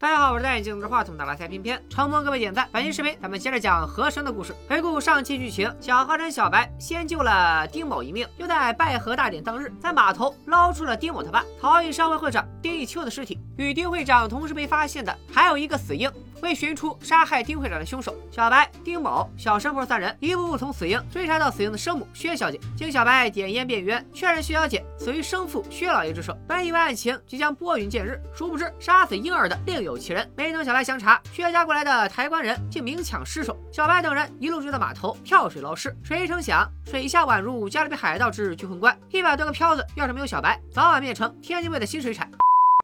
大家好，我是戴眼镜拿着话筒的拉塞偏偏，承蒙各位点赞，本期视频咱们接着讲河神的故事。回顾上期剧情，小河神小白先救了丁某一命，又在拜河大典当日，在码头捞出了丁某他爸陶艺商会会长丁义秋的尸体。与丁会长同时被发现的还有一个死婴。为寻出杀害丁会长的凶手，小白、丁某、小神婆三人一步步从死婴追查到死婴的生母薛小姐。经小白点烟辨冤，确认薛小姐死于生父薛老爷之手。本以为案情即将拨云见日，殊不知杀死婴儿的另有其人。没等小白详查，薛家过来的抬棺人竟明抢尸首。小白等人一路追到码头跳水捞尸，谁成想水下宛如加勒比海盗之巨魂关，一百多个漂子要是没有小白，早晚变成天津卫的新水产。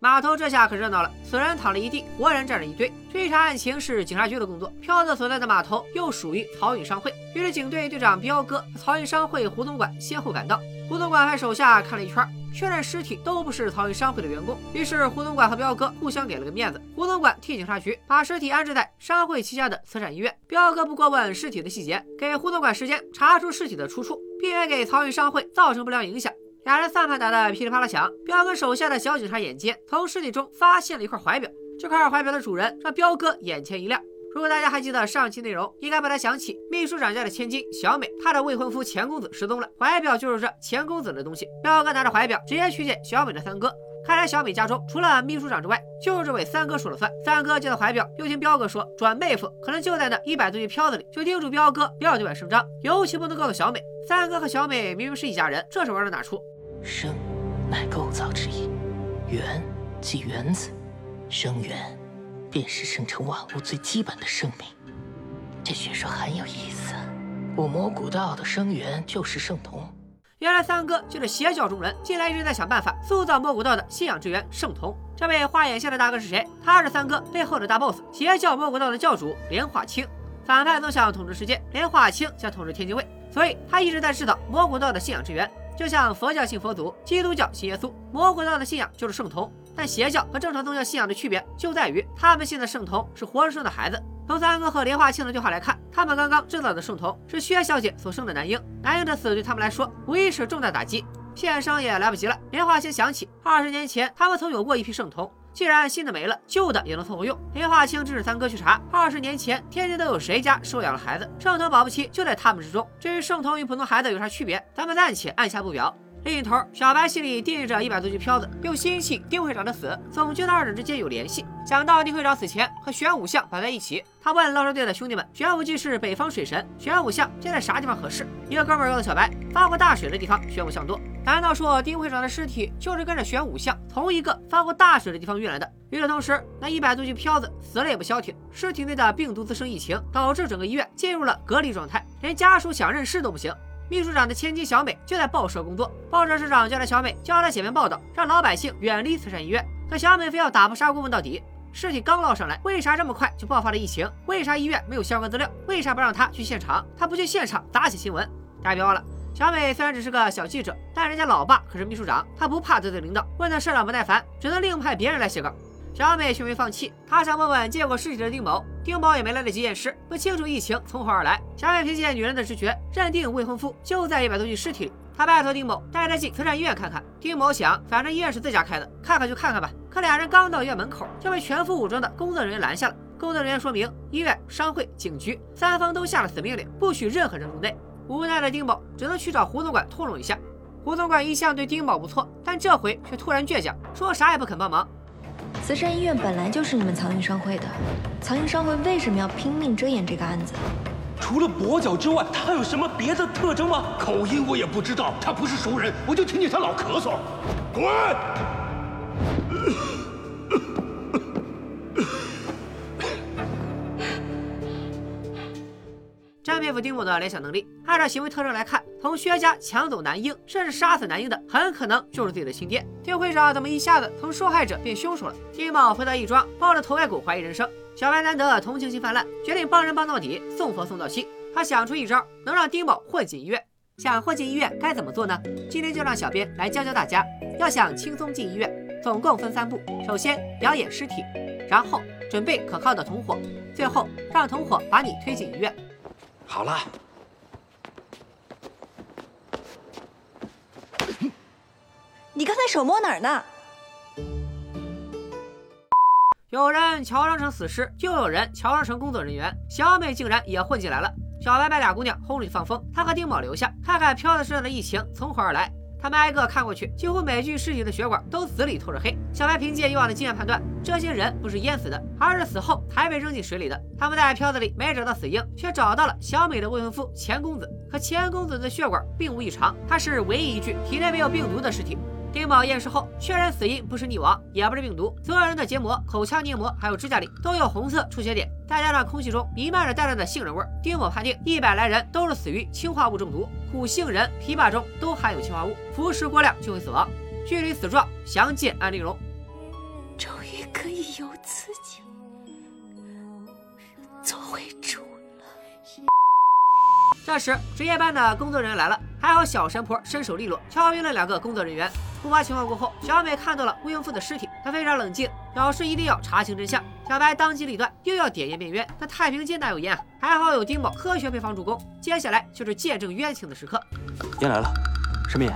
码头这下可热闹了，死人躺了一地，活人站着一堆。追查案情是警察局的工作，漂子所在的码头又属于漕运商会，于是警队队长彪哥、漕运商会胡总管先后赶到。胡总管派手下看了一圈，确认尸体都不是漕运商会的员工，于是胡总管和彪哥互相给了个面子。胡总管替警察局把尸体安置在商会旗下的慈善医院，彪哥不过问尸体的细节，给胡总管时间查出尸体的出处，避免给漕运商会造成不良影响。俩人算盘打得噼里啪啦响，彪哥手下的小警察眼尖，从尸体中发现了一块怀表。这块怀表的主人让彪哥眼前一亮。如果大家还记得上期内容，应该把他想起秘书长家的千金小美，她的未婚夫钱公子失踪了，怀表就是这钱公子的东西。彪哥拿着怀表直接去见小美的三哥，看来小美家中除了秘书长之外，就是这位三哥说了算。三哥见到怀表，又听彪哥说转妹夫可能就在那一百多斤漂子里，就叮嘱彪哥不要对外声张，尤其不能告诉小美。三哥和小美明明是一家人，这是玩到哪出？生，乃构造之意；元，即原子。生元，便是生成万物最基本的生命。这学说很有意思。我魔古道的生源就是圣童。原来三哥就是邪教中人，近来一直在想办法塑造魔古道的信仰之源圣童。这位画眼线的大哥是谁？他是三哥背后的大 boss，邪教魔古道的教主莲花清。反派总想统治世界，莲花清想统治天津卫，所以他一直在制造魔古道的信仰之源。就像佛教信佛祖，基督教信耶稣，魔鬼道的信仰就是圣童。但邪教和正常宗教信仰的区别就在于，他们信的圣童是活生生的孩子。从三哥和莲花清的对话来看，他们刚刚制造的圣童是薛小姐所生的男婴，男婴的死对他们来说无疑是重大打击。献上也来不及了。莲花清想起二十年前他们曾有过一批圣童，既然新的没了，旧的也能凑合用。林华清指使三哥去查，二十年前天津都有谁家收养了孩子，圣童保不齐就在他们之中。至于圣童与普通孩子有啥区别，咱们暂且按下不表。另一头，小白心里惦记着一百多具漂子，又心系丁会长的死，总觉得二者之间有联系。想到丁会长死前和玄武像绑在一起，他问捞尸队的兄弟们：“玄武既是北方水神，玄武像现在啥地方合适？”一个哥们儿告诉小白：“发过大水的地方，玄武像多。”难道说丁会长的尸体就是跟着玄武像从一个发过大水的地方运来的？与此同时，那一百多具漂子死了也不消停，尸体内的病毒滋生疫情，导致整个医院进入了隔离状态，连家属想认尸都不行。秘书长的千金小美就在报社工作，报社社长叫来小美，叫她写篇报道，让老百姓远离慈善医院。可小美非要打破砂锅问到底：尸体刚捞上来，为啥这么快就爆发了疫情？为啥医院没有相关资料？为啥不让她去现场？她不去现场咋写新闻？大家别忘了，小美虽然只是个小记者，但人家老爸可是秘书长，她不怕得罪领导。问的社长不耐烦，只能另派别人来写稿。小美却没放弃，她想问问见过尸体的丁某，丁某也没来得及验尸，不清楚疫情从何而来。小美凭借女人的直觉，认定未婚夫就在一百多具尸体里。她拜托丁某带她进慈善医院看看。丁某想，反正医院是自家开的，看看就看看吧。可俩人刚到医院门口，就被全副武装的工作人员拦下了。工作人员说明，医院、商会、警局三方都下了死命令，不许任何人入内。无奈的丁某只能去找胡总管通融一下。胡总管一向对丁某不错，但这回却突然倔强，说啥也不肯帮忙。慈善医院本来就是你们藏运商会的，藏运商会为什么要拼命遮掩这个案子？除了跛脚之外，他还有什么别的特征吗？口音我也不知道，他不是熟人，我就听见他老咳嗽。滚！佩服丁某的联想能力。按照行为特征来看，从薛家抢走男婴，甚至杀死男婴的，很可能就是自己的亲爹。丁会长怎么一下子从受害者变凶手了？丁某回到义庄，抱着头盖骨怀疑人生。小白难得同情心泛滥，决定帮人帮到底，送佛送到西。他想出一招，能让丁某混进医院。想混进医院该怎么做呢？今天就让小编来教教大家。要想轻松进医院，总共分三步：首先表演尸体，然后准备可靠的同伙，最后让同伙把你推进医院。好了，你刚才手摸哪儿呢？有人乔装成死尸，就有人乔装成工作人员。小美竟然也混进来了。小白把俩姑娘轰出去放风，他和丁宝留下，看看飘在身上的疫情从何而来。他们挨个看过去，几乎每具尸体的血管都紫里透着黑。小白凭借以往的经验判断，这些人不是淹死的，而是死后才被扔进水里的。他们在漂子里没找到死婴，却找到了小美的未婚夫钱公子。可钱公子的血管并无异常，他是唯一一具体内没有病毒的尸体。丁某验尸后确认死因不是溺亡，也不是病毒。所有人的结膜、口腔黏膜还有指甲里都有红色出血点，再加上空气中弥漫着淡淡的杏仁味，丁某判定一百来人都是死于氰化物中毒。苦杏仁、枇杷中都含有氰化物，服食过量就会死亡。距离死状详见案例中。终于可以有自己做回主。这时，值夜班的工作人员来了，还好小神婆身手利落，敲晕了两个工作人员。突发情况过后，小美看到了未婚夫的尸体，她非常冷静，表示一定要查清真相。小白当机立断，又要点烟变冤。但太平间哪有烟啊？还好有丁某科学配方助攻。接下来就是见证冤情的时刻。烟来了，什么烟？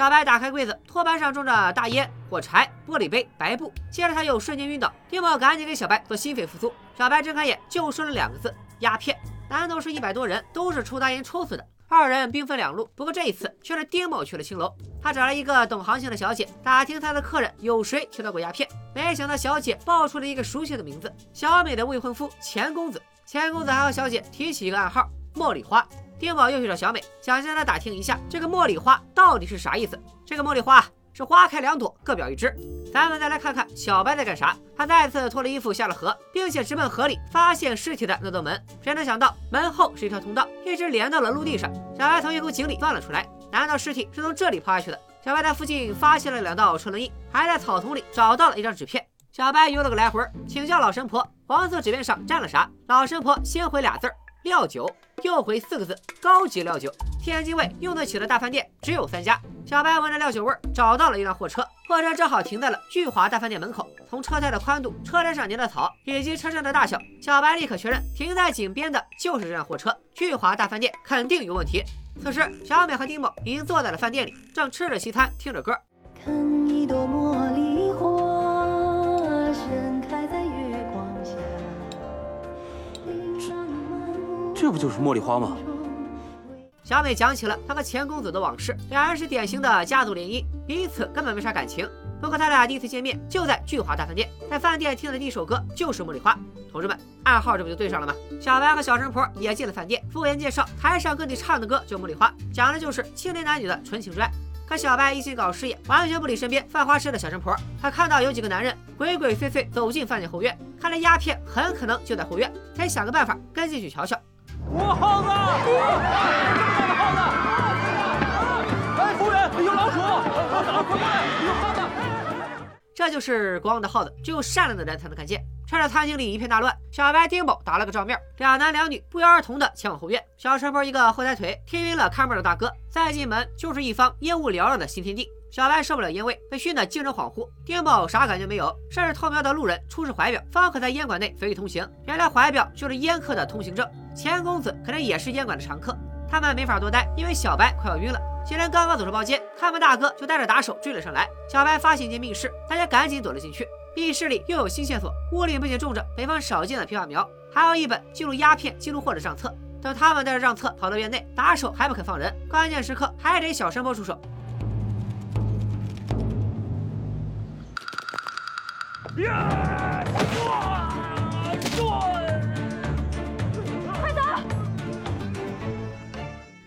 小白打开柜子，托盘上装着大烟、火柴、玻璃杯、白布。接着他又瞬间晕倒，丁某赶紧给小白做心肺复苏。小白睁开眼，就说了两个字：鸦片。难道是一百多人都是抽大烟抽死的？二人兵分两路，不过这一次却是丁某去了青楼。他找了一个懂行情的小姐，打听他的客人有谁提到过鸦片。没想到小姐报出了一个熟悉的名字：小美的未婚夫钱公子。钱公子还和小姐提起一个暗号：茉莉花。丁宝又去找小美，想向她打听一下这个茉莉花到底是啥意思。这个茉莉花是花开两朵，各表一枝。咱们再来看看小白在干啥。他再次脱了衣服下了河，并且直奔河里发现尸体的那道门。谁能想到门后是一条通道，一直连到了陆地上。小白从一口井里钻了出来。难道尸体是从这里抛下去的？小白在附近发现了两道车轮印，还在草丛里找到了一张纸片。小白游了个来回，请教老神婆，黄色纸片上沾了啥？老神婆先回俩字儿：料酒。又回四个字：高级料酒。天津卫用得起的大饭店只有三家。小白闻着料酒味儿，找到了一辆货车，货车正好停在了聚华大饭店门口。从车胎的宽度、车身上粘的草以及车身的大小，小白立刻确认停在井边的就是这辆货车。聚华大饭店肯定有问题。此时，小美和丁某已经坐在了饭店里，正吃着西餐，听着歌。看一朵这不就是茉莉花吗？小美讲起了她和钱公子的往事，两人是典型的家族联姻，彼此根本没啥感情。不过他俩第一次见面就在聚华大饭店，在饭店听的第一首歌就是《茉莉花》。同志们，暗号这不就对上了吗？小白和小神婆也进了饭店，服务员介绍台上跟你唱的歌叫《茉莉花》，讲的就是青年男女的纯情之爱。可小白一心搞事业，完全不理身边犯花痴的小神婆。他看到有几个男人鬼鬼祟祟走进饭店后院，看来鸦片很可能就在后院，得想个办法跟进去瞧瞧。我耗子，这么大的耗子！哎，服务员，有老鼠！快过来，有耗子！这就是国王的耗子，只有善良的人才能看见。趁着餐厅里一片大乱，小白、丁某打了个照面，两男两女不约而同的前往后院。小神婆一个后抬腿，踢晕了看门的大哥。再进门就是一方烟雾缭绕的新天地。小白受不了烟味，被熏得精神恍惚。丁宝啥感觉没有，甚至偷瞄到路人出示怀表，方可在烟馆内随意通行。原来怀表就是烟客的通行证。钱公子可能也是烟馆的常客。他们没法多待，因为小白快要晕了。几人刚刚走出包间，看门大哥就带着打手追了上来。小白发现一间密室，大家赶紧躲了进去。密室里又有新线索，屋里不仅种着北方少见的枇杷苗，还有一本记录鸦片记录货的账册。等他们带着账册跑到院内，打手还不肯放人，关键时刻还得小山坡出手。快走！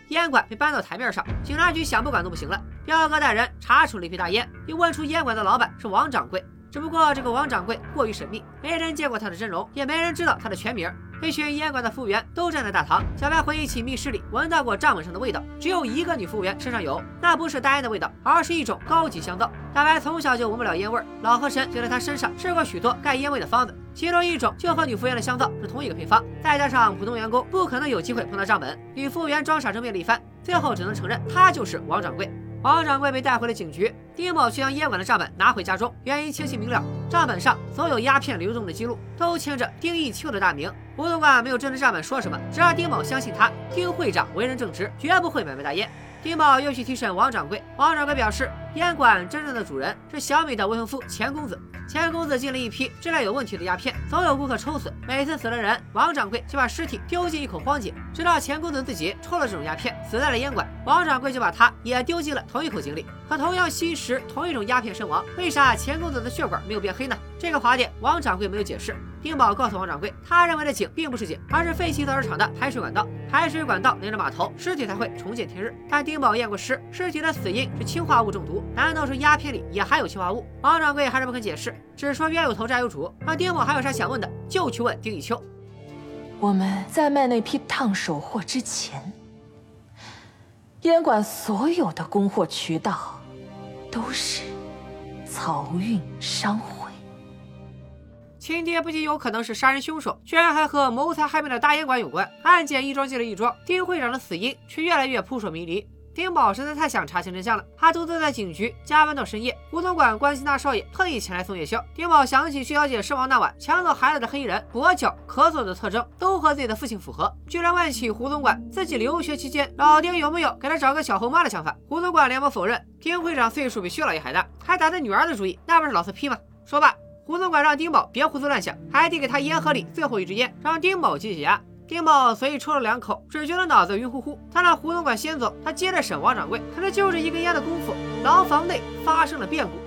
烟馆被搬到台面上，警察局想不管都不行了。彪哥带人查处了一批大烟，又问出烟馆的老板是王掌柜。只不过这个王掌柜过于神秘，没人见过他的真容，也没人知道他的全名。一群烟馆的服务员都站在大堂。小白回忆起密室里闻到过账本上的味道，只有一个女服务员身上有，那不是大烟的味道，而是一种高级香皂。小白从小就闻不了烟味，老河神就在他身上试过许多盖烟味的方子，其中一种就和女服务员的香皂是同一个配方。再加上普通员工不可能有机会碰到账本，女服务员装傻争辩了一番，最后只能承认他就是王掌柜。王掌柜被带回了警局，丁某却将烟馆的账本拿回家中，原因清晰明了，账本上所有鸦片流动的记录都签着丁义秋的大名。胡总管没有针对账本说什么，只让丁某相信他，丁会长为人正直，绝不会买卖大烟。丁某又去提审王掌柜，王掌柜表示，烟馆真正的主人是小美的未婚夫钱公子。钱公子进了一批质量有问题的鸦片，总有顾客抽死。每次死了人，王掌柜就把尸体丢进一口荒井，直到钱公子自己抽了这种鸦片，死在了烟馆，王掌柜就把他也丢进了同一口井里。可同样吸食同一种鸦片身亡，为啥钱公子的血管没有变黑呢？这个滑点，王掌柜没有解释。丁宝告诉王掌柜，他认为的井并不是井，而是废弃造纸厂的排水管道。排水管道连着码头，尸体才会重见天日。但丁宝验过尸，尸体的死因是氰化物中毒。难道说鸦片里也含有氰化物？王掌柜还是不肯解释，只说冤有头债有主。那丁某还有啥想问的，就去问丁一秋。我们在卖那批烫手货之前，烟馆所有的供货渠道都是漕运商会。亲爹不仅有可能是杀人凶手，居然还和谋财害命的大烟馆有关。案件一桩接着一桩，丁会长的死因却越来越扑朔迷离。丁宝实在太想查清真相了，他独自在警局加班到深夜。胡总管关心大少爷，特意前来送夜宵。丁宝想起薛小姐身亡那晚抢走孩子的黑衣人，跛脚、咳嗽的特征都和自己的父亲符合，居然问起胡总管自己留学期间老丁有没有给他找个小后妈的想法。胡总管连忙否认。丁会长岁数比薛老爷还大，还打他女儿的主意，那不是老色批吗？说罢。胡总管让丁宝别胡思乱想，还递给他烟盒里最后一支烟，让丁宝解解压。丁宝随意抽了两口，只觉得脑子晕乎乎。他让胡总管先走，他接着审王掌柜。可是就是一根烟的功夫，牢房内发生了变故。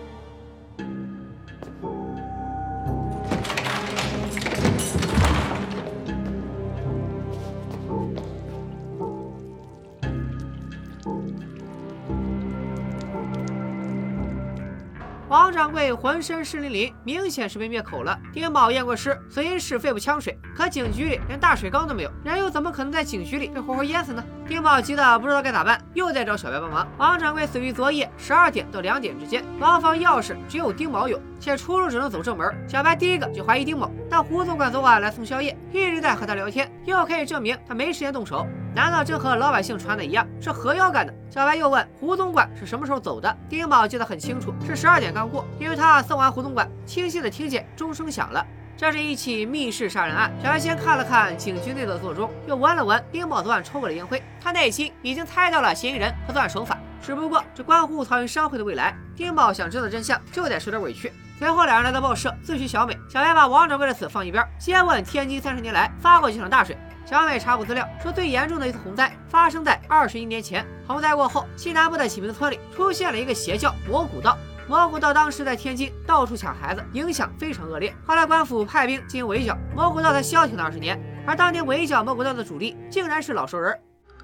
王掌柜浑身湿淋淋，明显是被灭口了。丁宝验过尸，死因是肺部呛水。可警局里连大水缸都没有，人又怎么可能在警局里被活活淹死呢？丁宝急得不知道该咋办，又在找小白帮忙。王掌柜死于昨夜十二点到两点之间，牢房钥匙只有丁宝有，且出入只能走正门。小白第一个就怀疑丁某，但胡总管昨晚来送宵夜，一直在和他聊天，又可以证明他没时间动手。难道真和老百姓传的一样，是何妖干的？小白又问胡总管是什么时候走的。丁宝记得很清楚，是十二点刚过，因为他送完胡总管，清晰的听见钟声响了。这是一起密室杀人案。小白先看了看警局内的座钟，又闻了闻丁宝昨晚抽过的烟灰，他内心已经猜到了嫌疑人和作案手法。只不过这关乎漕运商会的未来，丁宝想知道真相，就得受点委屈。随后两人来到报社咨询小美，小白把王掌柜的死放一边，先问天津三十年来发过几场大水。小美查过资料，说最严重的一次洪灾发生在二十一年前。洪灾过后，西南部的启明村里出现了一个邪教——魔古道。魔古道当时在天津到处抢孩子，影响非常恶劣。后来官府派兵进行围剿，魔古道才消停了二十年。而当年围剿魔古道的主力，竟然是老熟人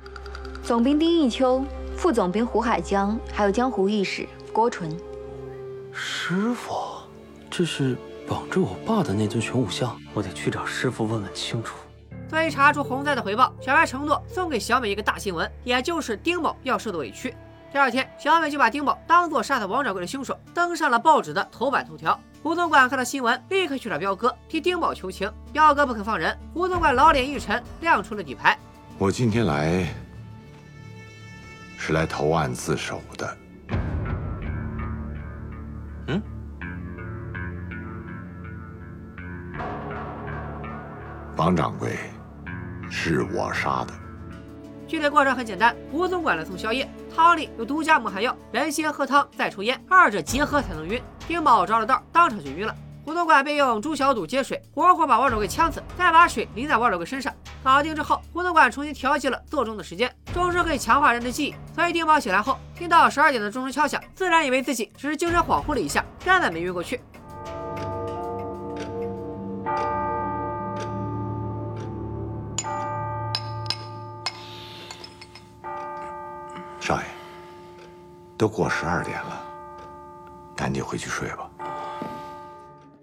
——总兵丁义秋、副总兵胡海江，还有江湖义士郭纯。师傅，这是绑着我爸的那尊玄武像，我得去找师傅问问清楚。作为查出洪灾的回报，小白承诺送给小美一个大新闻，也就是丁某要受的委屈。第二天，小美就把丁某当做杀死王掌柜的凶手登上了报纸的头版头条。胡总管看到新闻，立刻去找彪哥替丁某求情，彪哥不肯放人。胡总管老脸一沉，亮出了底牌：“我今天来是来投案自首的。”嗯。王掌柜。是我杀的。具体过程很简单，胡总管来送宵夜，汤里有独家蒙汗药，人先喝汤再抽烟，二者结合才能晕。丁宝着了道，当场就晕了。胡总管便用猪小肚接水，活活把王掌柜呛死，再把水淋在王掌柜身上。搞定之后，胡总管重新调节了座钟的时间，钟声可以强化人的记忆，所以丁宝醒来后听到十二点的钟声敲响，自然以为自己只是精神恍惚了一下，根本没晕过去。都过十二点了，赶紧回去睡吧。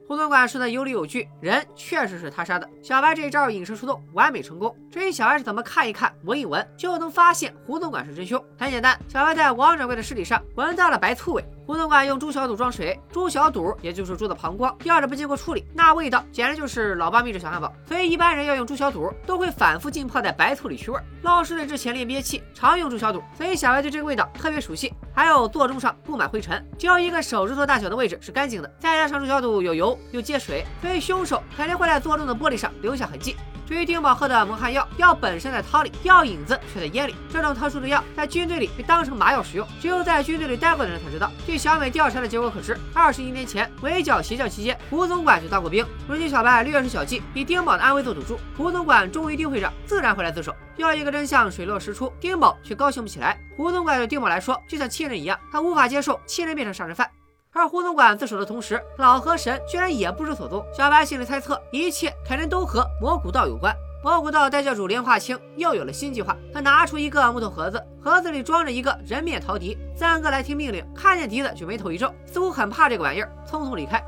胡总管说的有理有据，人确实是他杀的。小白这一招引蛇出洞，完美成功。至于小白是怎么看一看、闻一闻就能发现胡总管是真凶，很简单，小白在王掌柜的尸体上闻到了白醋味。胡总管用猪小肚装水，猪小肚也就是猪的膀胱，要是不经过处理，那味道简直就是老八秘制小汉堡。所以一般人要用猪小肚，都会反复浸泡在白醋里去味。捞尸队之前练憋气，常用猪小肚，所以小白对这个味道特别熟悉。还有座钟上布满灰尘，只有一个手指头大小的位置是干净的，再加上猪小肚有油又接水，所以凶手肯定会在座钟的玻璃上留下痕迹。至于丁宝喝的蒙汗药，药本身在汤里，药引子却在烟里。这种特殊的药在军队里被当成麻药使用，只有在军队里待过的人才知道。据小美调查的结果可知，二十一年前围剿邪教期间，胡总管就当过兵。如今小白略施小计，以丁宝的安危做赌注，胡总管忠于丁会长，自然会来自首。要一个真相水落石出，丁宝却高兴不起来。胡总管对丁宝来说就像亲人一样，他无法接受亲人变成杀人犯。而胡总管自首的同时，老河神居然也不知所踪。小白心里猜测，一切肯定都和魔古道有关。魔古道代教主连化清又有了新计划，他拿出一个木头盒子，盒子里装着一个人面陶笛。三哥来听命令，看见笛子就眉头一皱，似乎很怕这个玩意儿，匆匆离开。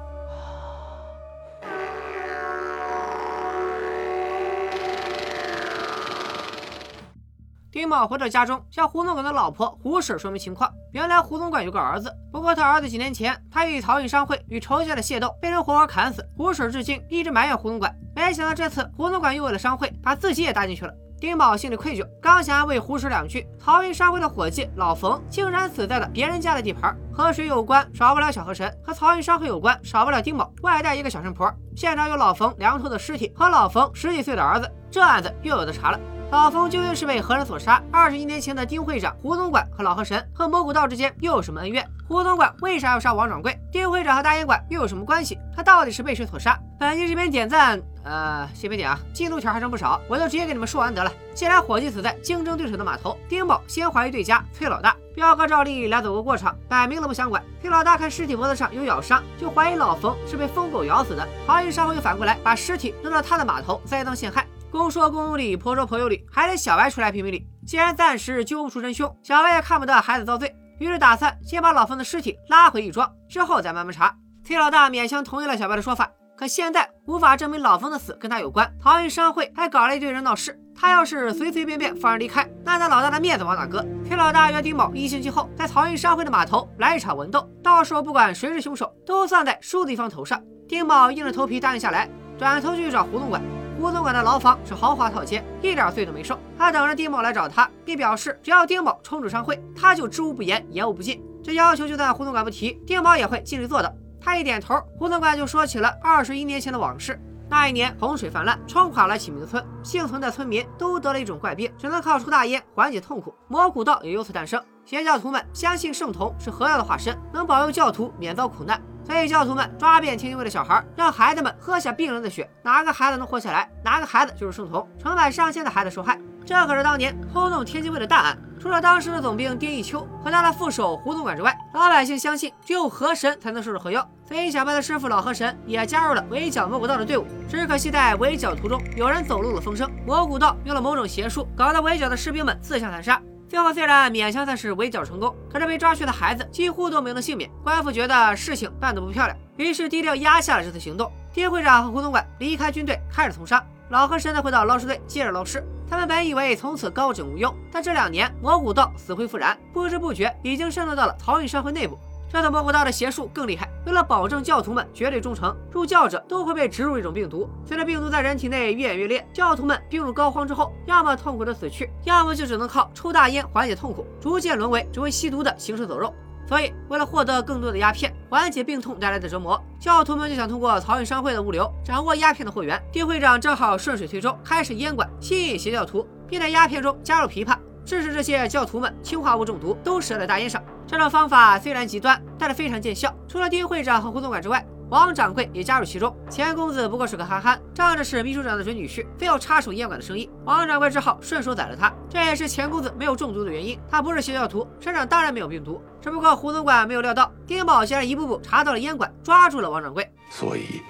丁某回到家中，向胡总管的老婆胡婶说明情况。原来胡总管有个儿子，不过他儿子几年前他与漕运商会与仇家的械斗，被人活活砍死。胡婶至今一直埋怨胡总管，没想到这次胡总管又为了商会把自己也搭进去了。丁宝心里愧疚，刚想安慰胡婶两句，漕运商会的伙计老冯竟然死在了别人家的地盘。和谁有关，少不了小河神；和漕运商会有关，少不了丁宝，外带一个小神婆。现场有老冯两头的尸体和老冯十几岁的儿子，这案子又有的查了。老冯究竟是被何人所杀？二十一年前的丁会长、胡总管和老河神和魔古道之间又有什么恩怨？胡总管为啥要杀王掌柜？丁会长和大烟馆又有什么关系？他到底是被谁所杀？本期视频点赞，呃，先别点啊，进度条还剩不少，我就直接给你们说完得了。既然伙计死在竞争对手的码头，丁某先怀疑对家崔老大，彪哥赵丽俩走个过场，摆明了不想管。崔老大看尸体脖子上有咬伤，就怀疑老冯是被疯狗咬死的。怀疑稍后又反过来把尸体扔到他的码头，栽赃陷害。公说公有理，婆说婆有理，还得小白出来评评理。既然暂时揪不出真凶，小白也看不得孩子遭罪，于是打算先把老冯的尸体拉回义庄，之后再慢慢查。崔老大勉强同意了小白的说法，可现在无法证明老冯的死跟他有关。漕运商会还搞了一堆人闹事，他要是随随便便放人离开，那他老大的面子往哪搁？崔老大约丁某一星期后在漕运商会的码头来一场文斗，到时候不管谁是凶手，都算在输的一方头上。丁某硬着头皮答应下来，转头去找胡总管。胡总管的牢房是豪华套间，一点罪都没受。他等着丁某来找他，并表示只要丁某冲出商会，他就知无不言，言无不尽。这要求就算胡总管不提，丁某也会尽力做到。他一点头，胡总管就说起了二十一年前的往事。那一年洪水泛滥，冲垮了启明村，幸存的村民都得了一种怪病，只能靠抽大烟缓解痛苦。蘑菇道也由此诞生。邪教徒们相信圣童是河妖的化身，能保佑教徒免遭苦难。所以教徒们抓遍天津卫的小孩，让孩子们喝下病人的血，哪个孩子能活下来，哪个孩子就是圣童。成百上千的孩子受害，这可是当年轰动天津卫的大案。除了当时的总兵丁义秋和他的副手胡总管之外，老百姓相信只有河神才能收拾河妖，所以小白的师傅老河神也加入了围剿魔古道的队伍。只可惜在围剿途中，有人走漏了风声，魔古道用了某种邪术，搞得围剿的士兵们自相残杀。最后虽然勉强算是围剿成功，可是被抓去的孩子几乎都没能幸免。官府觉得事情办得不漂亮，于是低调压下了这次行动。丁会长和胡总管离开军队，开始从商。老和神的回到捞尸队，接着捞尸。他们本以为从此高枕无忧，但这两年魔古道死灰复燃，不知不觉已经渗透到了曹运商会内部。这次魔古道的邪术更厉害。为了保证教徒们绝对忠诚，入教者都会被植入一种病毒。随着病毒在人体内越演越烈，教徒们病入膏肓之后，要么痛苦的死去，要么就只能靠抽大烟缓解痛苦，逐渐沦为只会吸毒的行尸走肉。所以，为了获得更多的鸦片，缓解病痛带来的折磨，教徒们就想通过漕运商会的物流掌握鸦片的货源。丁会长正好顺水推舟，开始烟馆，吸引邪教徒，并在鸦片中加入枇杷。致使这些教徒们氰化物中毒，都死在大烟上。这种方法虽然极端，但是非常见效。除了丁会长和胡总管之外，王掌柜也加入其中。钱公子不过是个憨憨，仗着是秘书长的准女婿，非要插手烟馆的生意。王掌柜只好顺手宰了他。这也是钱公子没有中毒的原因。他不是邪教徒，身上当然没有病毒。只不过胡总管没有料到，丁宝竟然一步步查到了烟馆，抓住了王掌柜。所以，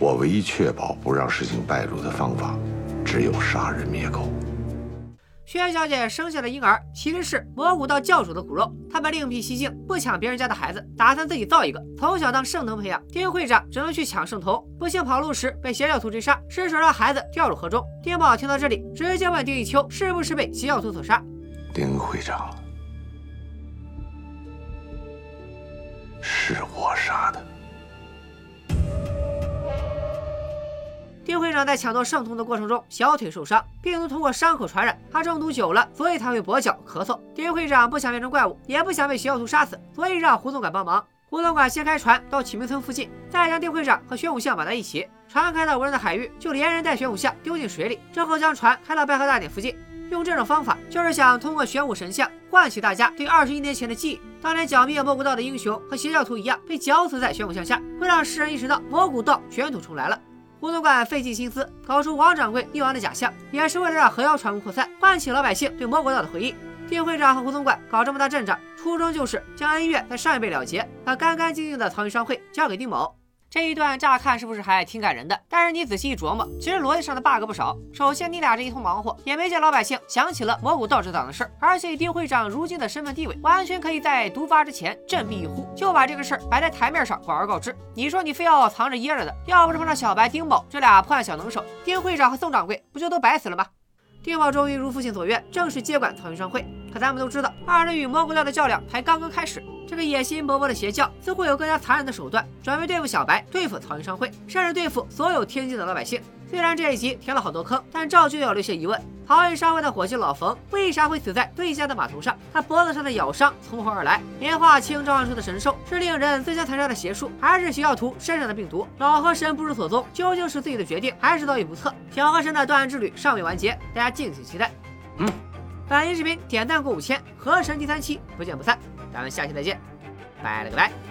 我唯一确保不让事情败露的方法，只有杀人灭口。薛小姐生下的婴儿其实是魔古道教主的骨肉，他们另辟蹊径，不抢别人家的孩子，打算自己造一个，从小当圣童培养。丁会长只能去抢圣童，不幸跑路时被邪教徒追杀，失手让孩子掉入河中。丁宝听到这里，直接问丁一秋是不是被邪教徒所杀。丁会长，是我杀的。长在抢夺圣童的过程中小腿受伤，病毒通过伤口传染，他中毒久了，所以才会跛脚咳嗽。丁会长不想变成怪物，也不想被邪教徒杀死，所以让胡总管帮忙。胡总管先开船到启明村附近，再将丁会长和玄武像绑在一起。船开到无人的海域，就连人带玄武像丢进水里，之后将船开到拜河大典附近。用这种方法，就是想通过玄武神像唤起大家对二十一年前的记忆。当年剿灭蘑菇道的英雄和邪教徒一样，被绞死在玄武像下，会让世人意识到蘑菇道卷土重来了。胡总管费尽心思搞出王掌柜溺亡的假象，也是为了让河妖传闻扩散，唤起老百姓对魔国岛的回忆。丁会长和胡总管搞这么大阵仗，初衷就是将恩怨在上一辈了结，把干干净净的曹云商会交给丁某。这一段乍看是不是还挺感人的？但是你仔细一琢磨，其实逻辑上的 bug 不少。首先，你俩这一通忙活，也没见老百姓想起了魔古道这档子事儿。而且，以丁会长如今的身份地位，完全可以在毒发之前振臂一呼，就把这个事儿摆在台面上广而告之。你说你非要藏着掖着的，要不是碰上小白、丁某这俩破案小能手，丁会长和宋掌柜不就都白死了吗？丁某终于如父亲所愿，正式接管曹云商会。可咱们都知道，二人与魔古道的较量才刚刚开始。这个野心勃勃的邪教似乎有更加残忍的手段，准备对付小白，对付曹云商会，甚至对付所有天津的老百姓。虽然这一集填了好多坑，但照旧要留下疑问：曹云商会的伙计老冯为啥会死在对家的码头上？他脖子上的咬伤从何而来？莲花清召唤出的神兽是令人自相残杀的邪术，还是邪教徒身上的病毒？老河神不知所踪，究竟是自己的决定，还是遭遇不测？小河神的断案之旅尚未完结，大家敬请期待。嗯，本期视频点赞过五千，河神第三期不见不散。咱们下期再见，拜了个拜。